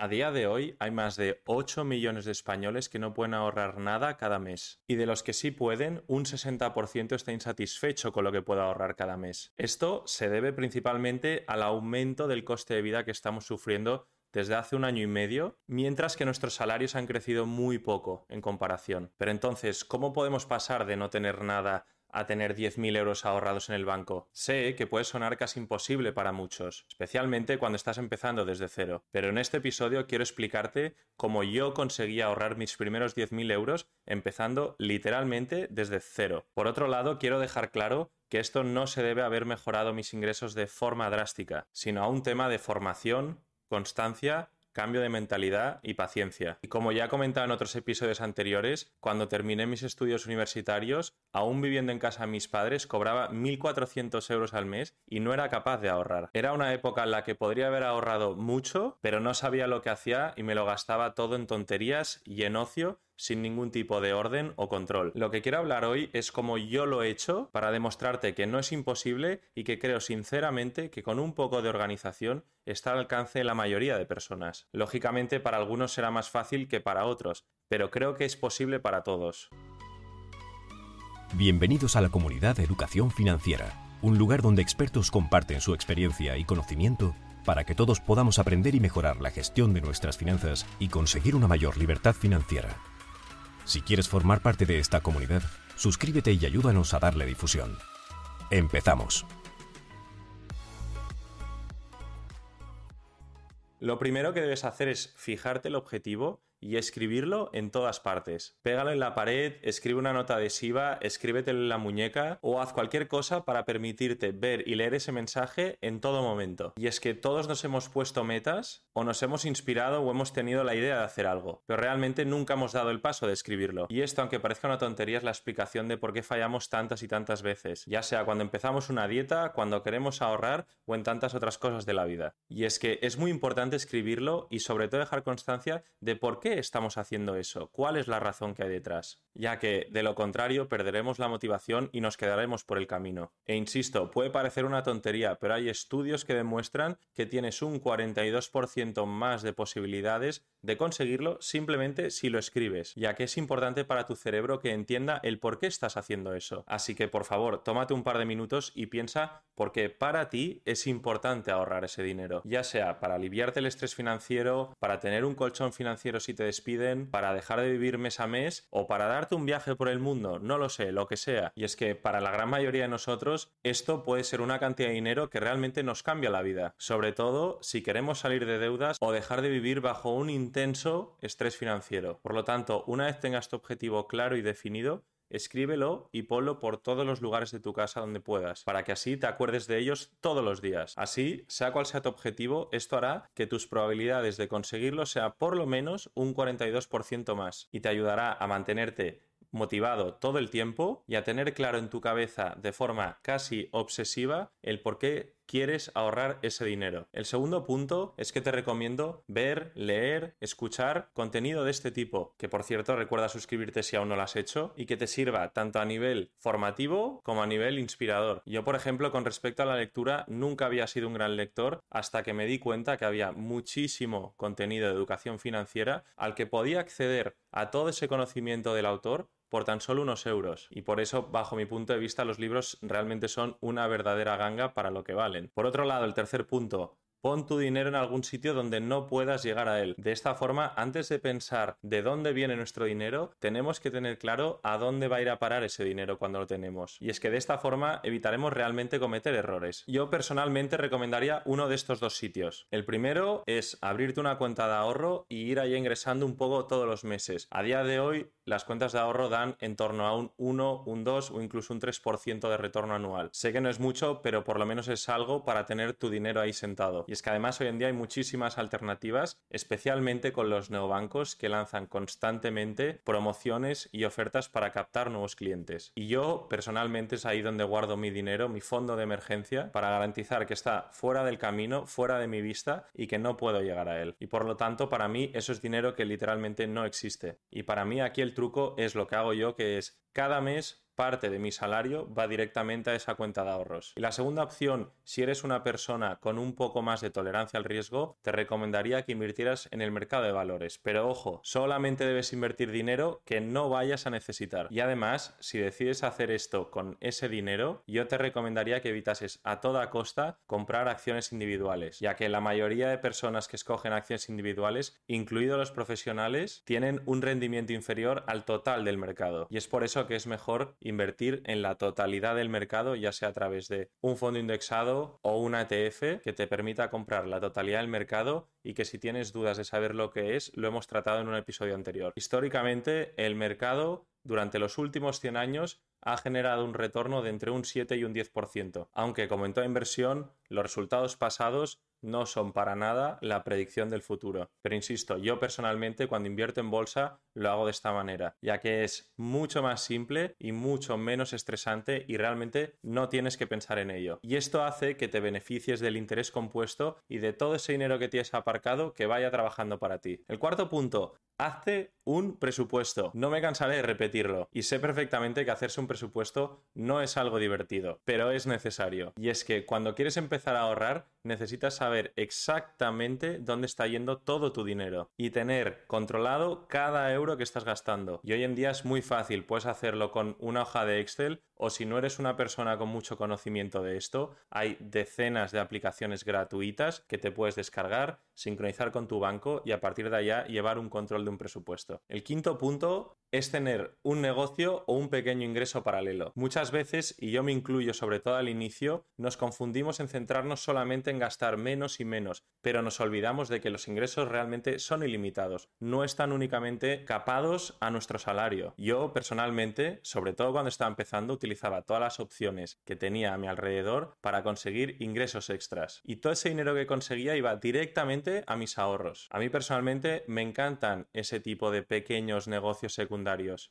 A día de hoy hay más de 8 millones de españoles que no pueden ahorrar nada cada mes. Y de los que sí pueden, un 60% está insatisfecho con lo que puede ahorrar cada mes. Esto se debe principalmente al aumento del coste de vida que estamos sufriendo desde hace un año y medio, mientras que nuestros salarios han crecido muy poco en comparación. Pero entonces, ¿cómo podemos pasar de no tener nada a tener 10.000 euros ahorrados en el banco. Sé que puede sonar casi imposible para muchos, especialmente cuando estás empezando desde cero, pero en este episodio quiero explicarte cómo yo conseguí ahorrar mis primeros 10.000 euros empezando literalmente desde cero. Por otro lado, quiero dejar claro que esto no se debe haber mejorado mis ingresos de forma drástica, sino a un tema de formación, constancia cambio de mentalidad y paciencia. Y como ya he comentado en otros episodios anteriores, cuando terminé mis estudios universitarios, aún viviendo en casa de mis padres, cobraba 1.400 euros al mes y no era capaz de ahorrar. Era una época en la que podría haber ahorrado mucho, pero no sabía lo que hacía y me lo gastaba todo en tonterías y en ocio sin ningún tipo de orden o control. Lo que quiero hablar hoy es cómo yo lo he hecho para demostrarte que no es imposible y que creo sinceramente que con un poco de organización está al alcance de la mayoría de personas. Lógicamente para algunos será más fácil que para otros, pero creo que es posible para todos. Bienvenidos a la comunidad de Educación Financiera, un lugar donde expertos comparten su experiencia y conocimiento para que todos podamos aprender y mejorar la gestión de nuestras finanzas y conseguir una mayor libertad financiera. Si quieres formar parte de esta comunidad, suscríbete y ayúdanos a darle difusión. Empezamos. Lo primero que debes hacer es fijarte el objetivo y escribirlo en todas partes. Pégalo en la pared, escribe una nota adhesiva, escríbetelo en la muñeca o haz cualquier cosa para permitirte ver y leer ese mensaje en todo momento. Y es que todos nos hemos puesto metas o nos hemos inspirado o hemos tenido la idea de hacer algo, pero realmente nunca hemos dado el paso de escribirlo. Y esto, aunque parezca una tontería, es la explicación de por qué fallamos tantas y tantas veces, ya sea cuando empezamos una dieta, cuando queremos ahorrar o en tantas otras cosas de la vida. Y es que es muy importante escribirlo y sobre todo dejar constancia de por qué estamos haciendo eso? ¿Cuál es la razón que hay detrás? Ya que, de lo contrario, perderemos la motivación y nos quedaremos por el camino. E insisto, puede parecer una tontería, pero hay estudios que demuestran que tienes un 42% más de posibilidades de conseguirlo simplemente si lo escribes, ya que es importante para tu cerebro que entienda el por qué estás haciendo eso. Así que, por favor, tómate un par de minutos y piensa por qué para ti es importante ahorrar ese dinero, ya sea para aliviarte el estrés financiero, para tener un colchón financiero si te despiden, para dejar de vivir mes a mes o para darte un viaje por el mundo, no lo sé, lo que sea. Y es que para la gran mayoría de nosotros esto puede ser una cantidad de dinero que realmente nos cambia la vida, sobre todo si queremos salir de deudas o dejar de vivir bajo un intenso estrés financiero. Por lo tanto, una vez tengas tu objetivo claro y definido, Escríbelo y ponlo por todos los lugares de tu casa donde puedas, para que así te acuerdes de ellos todos los días. Así, sea cual sea tu objetivo, esto hará que tus probabilidades de conseguirlo sea por lo menos un 42% más y te ayudará a mantenerte motivado todo el tiempo y a tener claro en tu cabeza de forma casi obsesiva el por qué quieres ahorrar ese dinero. El segundo punto es que te recomiendo ver, leer, escuchar contenido de este tipo, que por cierto recuerda suscribirte si aún no lo has hecho y que te sirva tanto a nivel formativo como a nivel inspirador. Yo, por ejemplo, con respecto a la lectura, nunca había sido un gran lector hasta que me di cuenta que había muchísimo contenido de educación financiera al que podía acceder a todo ese conocimiento del autor por tan solo unos euros. Y por eso, bajo mi punto de vista, los libros realmente son una verdadera ganga para lo que valen. Por otro lado, el tercer punto, Pon tu dinero en algún sitio donde no puedas llegar a él. De esta forma, antes de pensar de dónde viene nuestro dinero, tenemos que tener claro a dónde va a ir a parar ese dinero cuando lo tenemos. Y es que de esta forma evitaremos realmente cometer errores. Yo personalmente recomendaría uno de estos dos sitios. El primero es abrirte una cuenta de ahorro y ir ahí ingresando un poco todos los meses. A día de hoy, las cuentas de ahorro dan en torno a un 1, un 2 o incluso un 3% de retorno anual. Sé que no es mucho, pero por lo menos es algo para tener tu dinero ahí sentado. Es que además hoy en día hay muchísimas alternativas, especialmente con los neobancos que lanzan constantemente promociones y ofertas para captar nuevos clientes. Y yo personalmente es ahí donde guardo mi dinero, mi fondo de emergencia, para garantizar que está fuera del camino, fuera de mi vista y que no puedo llegar a él. Y por lo tanto, para mí eso es dinero que literalmente no existe. Y para mí aquí el truco es lo que hago yo, que es cada mes parte de mi salario va directamente a esa cuenta de ahorros. Y la segunda opción, si eres una persona con un poco más de tolerancia al riesgo, te recomendaría que invirtieras en el mercado de valores. Pero ojo, solamente debes invertir dinero que no vayas a necesitar. Y además, si decides hacer esto con ese dinero, yo te recomendaría que evitases a toda costa comprar acciones individuales, ya que la mayoría de personas que escogen acciones individuales, incluidos los profesionales, tienen un rendimiento inferior al total del mercado. Y es por eso que es mejor invertir en la totalidad del mercado, ya sea a través de un fondo indexado o una ETF que te permita comprar la totalidad del mercado y que si tienes dudas de saber lo que es, lo hemos tratado en un episodio anterior. Históricamente, el mercado durante los últimos 100 años ha generado un retorno de entre un 7 y un 10%, aunque como en toda inversión, los resultados pasados no son para nada la predicción del futuro. Pero insisto, yo personalmente cuando invierto en bolsa lo hago de esta manera, ya que es mucho más simple y mucho menos estresante y realmente no tienes que pensar en ello. Y esto hace que te beneficies del interés compuesto y de todo ese dinero que tienes aparcado que vaya trabajando para ti. El cuarto punto, Hazte un presupuesto. No me cansaré de repetirlo. Y sé perfectamente que hacerse un presupuesto no es algo divertido, pero es necesario. Y es que cuando quieres empezar a ahorrar, necesitas saber exactamente dónde está yendo todo tu dinero y tener controlado cada euro que estás gastando. Y hoy en día es muy fácil, puedes hacerlo con una hoja de Excel o si no eres una persona con mucho conocimiento de esto, hay decenas de aplicaciones gratuitas que te puedes descargar, sincronizar con tu banco y a partir de allá llevar un control de un presupuesto. El quinto punto es tener un negocio o un pequeño ingreso paralelo. Muchas veces, y yo me incluyo sobre todo al inicio, nos confundimos en centrarnos solamente en gastar menos y menos, pero nos olvidamos de que los ingresos realmente son ilimitados, no están únicamente capados a nuestro salario. Yo personalmente, sobre todo cuando estaba empezando, utilizaba todas las opciones que tenía a mi alrededor para conseguir ingresos extras. Y todo ese dinero que conseguía iba directamente a mis ahorros. A mí personalmente me encantan ese tipo de pequeños negocios secundarios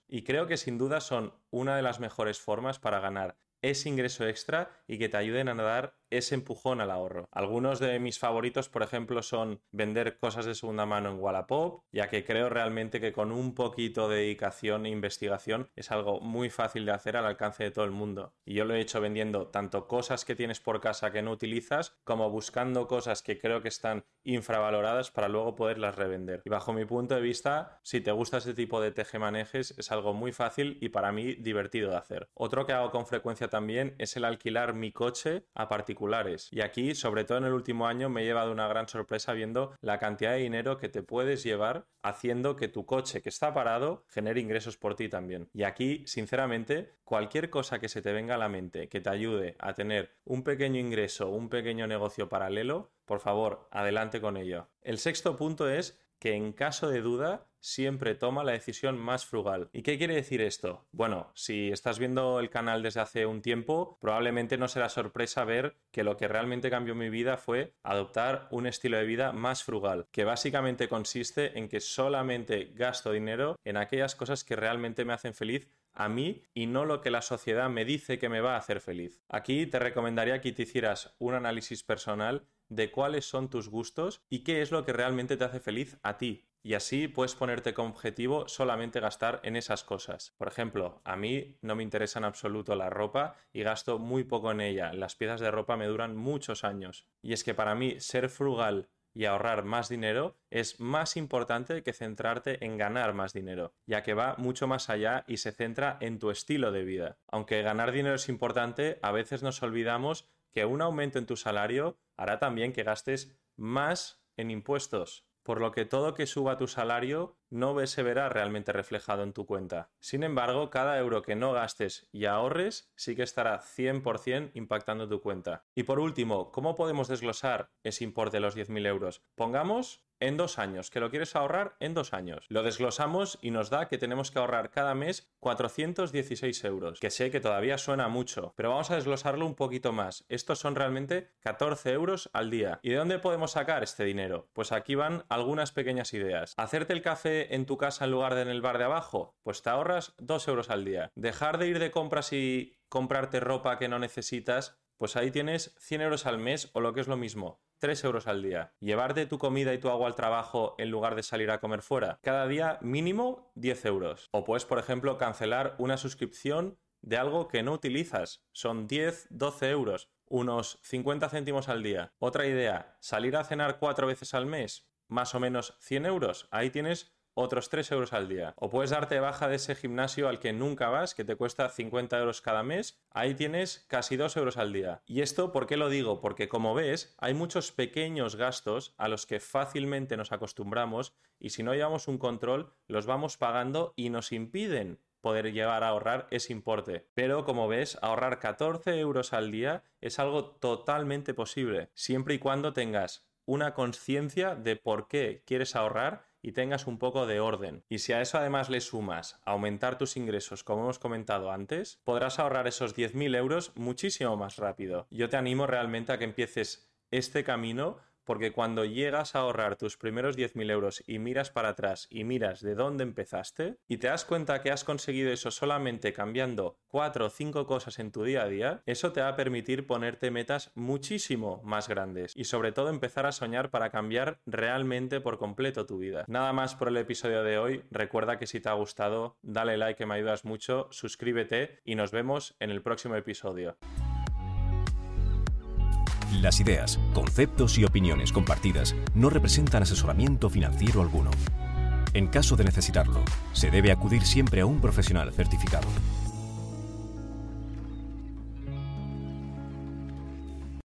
y creo que sin duda son una de las mejores formas para ganar ese ingreso extra y que te ayuden a dar ese empujón al ahorro. Algunos de mis favoritos, por ejemplo, son vender cosas de segunda mano en Wallapop, ya que creo realmente que con un poquito de dedicación e investigación es algo muy fácil de hacer al alcance de todo el mundo. Y yo lo he hecho vendiendo tanto cosas que tienes por casa que no utilizas, como buscando cosas que creo que están infravaloradas para luego poderlas revender. Y bajo mi punto de vista, si te gusta ese tipo de tejemanejes, es algo muy fácil y para mí divertido de hacer. Otro que hago con frecuencia también es el alquilar mi coche a particulares y aquí, sobre todo en el último año, me he llevado una gran sorpresa viendo la cantidad de dinero que te puedes llevar haciendo que tu coche que está parado genere ingresos por ti también. Y aquí, sinceramente, cualquier cosa que se te venga a la mente que te ayude a tener un pequeño ingreso, un pequeño negocio paralelo, por favor, adelante con ello. El sexto punto es que en caso de duda siempre toma la decisión más frugal. ¿Y qué quiere decir esto? Bueno, si estás viendo el canal desde hace un tiempo, probablemente no será sorpresa ver que lo que realmente cambió mi vida fue adoptar un estilo de vida más frugal, que básicamente consiste en que solamente gasto dinero en aquellas cosas que realmente me hacen feliz a mí y no lo que la sociedad me dice que me va a hacer feliz. Aquí te recomendaría que te hicieras un análisis personal de cuáles son tus gustos y qué es lo que realmente te hace feliz a ti. Y así puedes ponerte como objetivo solamente gastar en esas cosas. Por ejemplo, a mí no me interesa en absoluto la ropa y gasto muy poco en ella. Las piezas de ropa me duran muchos años. Y es que para mí ser frugal y ahorrar más dinero es más importante que centrarte en ganar más dinero, ya que va mucho más allá y se centra en tu estilo de vida. Aunque ganar dinero es importante, a veces nos olvidamos que un aumento en tu salario hará también que gastes más en impuestos, por lo que todo que suba tu salario no se verá realmente reflejado en tu cuenta. Sin embargo, cada euro que no gastes y ahorres sí que estará 100% impactando tu cuenta. Y por último, ¿cómo podemos desglosar ese importe de los 10.000 euros? Pongamos en dos años, que lo quieres ahorrar en dos años. Lo desglosamos y nos da que tenemos que ahorrar cada mes 416 euros, que sé que todavía suena mucho, pero vamos a desglosarlo un poquito más. Estos son realmente 14 euros al día. ¿Y de dónde podemos sacar este dinero? Pues aquí van algunas pequeñas ideas. Hacerte el café en tu casa en lugar de en el bar de abajo, pues te ahorras 2 euros al día. Dejar de ir de compras y comprarte ropa que no necesitas, pues ahí tienes 100 euros al mes o lo que es lo mismo, 3 euros al día. Llevarte tu comida y tu agua al trabajo en lugar de salir a comer fuera. Cada día mínimo 10 euros. O puedes, por ejemplo, cancelar una suscripción de algo que no utilizas. Son 10, 12 euros, unos 50 céntimos al día. Otra idea, salir a cenar cuatro veces al mes, más o menos 100 euros. Ahí tienes otros 3 euros al día. O puedes darte baja de ese gimnasio al que nunca vas, que te cuesta 50 euros cada mes. Ahí tienes casi 2 euros al día. ¿Y esto por qué lo digo? Porque como ves, hay muchos pequeños gastos a los que fácilmente nos acostumbramos y si no llevamos un control, los vamos pagando y nos impiden poder llegar a ahorrar ese importe. Pero como ves, ahorrar 14 euros al día es algo totalmente posible, siempre y cuando tengas una conciencia de por qué quieres ahorrar y tengas un poco de orden. Y si a eso además le sumas aumentar tus ingresos, como hemos comentado antes, podrás ahorrar esos 10.000 euros muchísimo más rápido. Yo te animo realmente a que empieces este camino porque cuando llegas a ahorrar tus primeros 10.000 euros y miras para atrás y miras de dónde empezaste y te das cuenta que has conseguido eso solamente cambiando cuatro o cinco cosas en tu día a día, eso te va a permitir ponerte metas muchísimo más grandes y sobre todo empezar a soñar para cambiar realmente por completo tu vida. Nada más por el episodio de hoy, recuerda que si te ha gustado, dale like que me ayudas mucho, suscríbete y nos vemos en el próximo episodio. Las ideas, conceptos y opiniones compartidas no representan asesoramiento financiero alguno. En caso de necesitarlo, se debe acudir siempre a un profesional certificado.